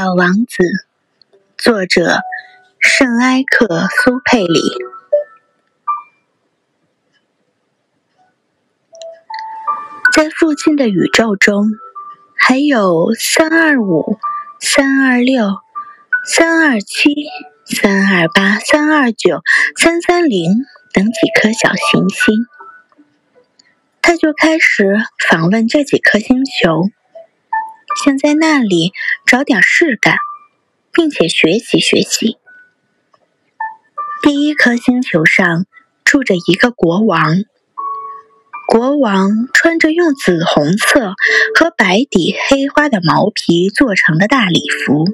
小王子，作者圣埃克苏佩里。在附近的宇宙中，还有三二五、三二六、三二七、三二八、三二九、三三零等几颗小行星。他就开始访问这几颗星球。想在那里找点事干，并且学习学习。第一颗星球上住着一个国王，国王穿着用紫红色和白底黑花的毛皮做成的大礼服，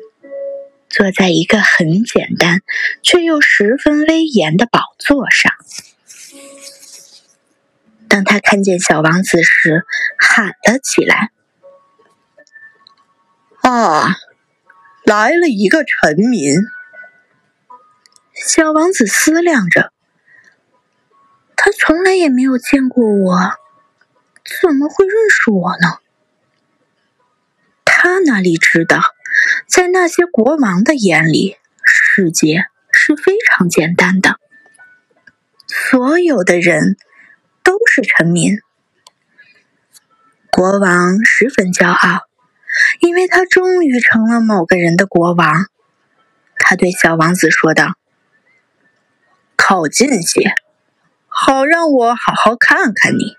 坐在一个很简单却又十分威严的宝座上。当他看见小王子时，喊了起来。啊，来了一个臣民。小王子思量着，他从来也没有见过我，怎么会认识我呢？他哪里知道，在那些国王的眼里，世界是非常简单的，所有的人都是臣民。国王十分骄傲。因为他终于成了某个人的国王，他对小王子说道：“靠近些，好让我好好看看你。”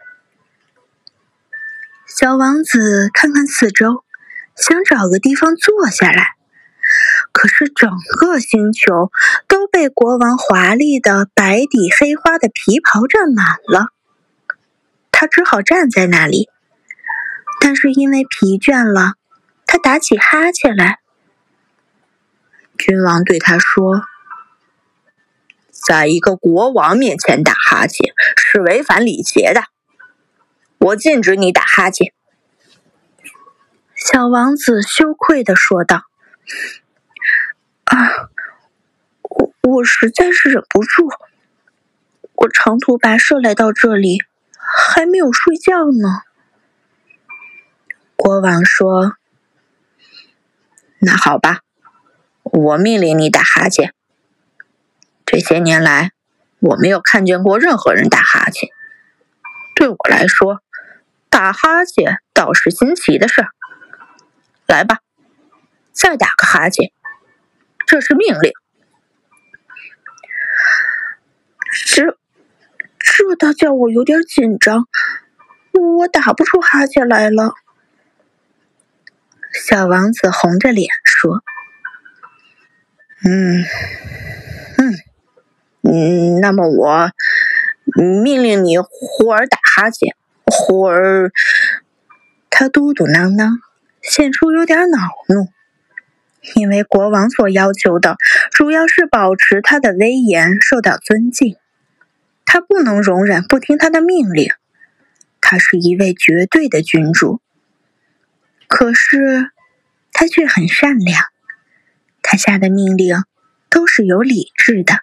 小王子看看四周，想找个地方坐下来，可是整个星球都被国王华丽的白底黑花的皮袍占满了，他只好站在那里，但是因为疲倦了。他打起哈欠来。君王对他说：“在一个国王面前打哈欠是违反礼节的，我禁止你打哈欠。”小王子羞愧的说道：“啊，我我实在是忍不住，我长途跋涉来到这里，还没有睡觉呢。”国王说。那好吧，我命令你打哈欠。这些年来，我没有看见过任何人打哈欠。对我来说，打哈欠倒是新奇的事儿。来吧，再打个哈欠，这是命令。这，这倒叫我有点紧张，我打不出哈欠来了。小王子红着脸说：“嗯，嗯，嗯，那么我命令你忽而打哈欠，忽而……”他嘟嘟囔囔，显出有点恼怒，因为国王所要求的主要是保持他的威严受到尊敬，他不能容忍不听他的命令。他是一位绝对的君主。可是，他却很善良。他下的命令都是有理智的。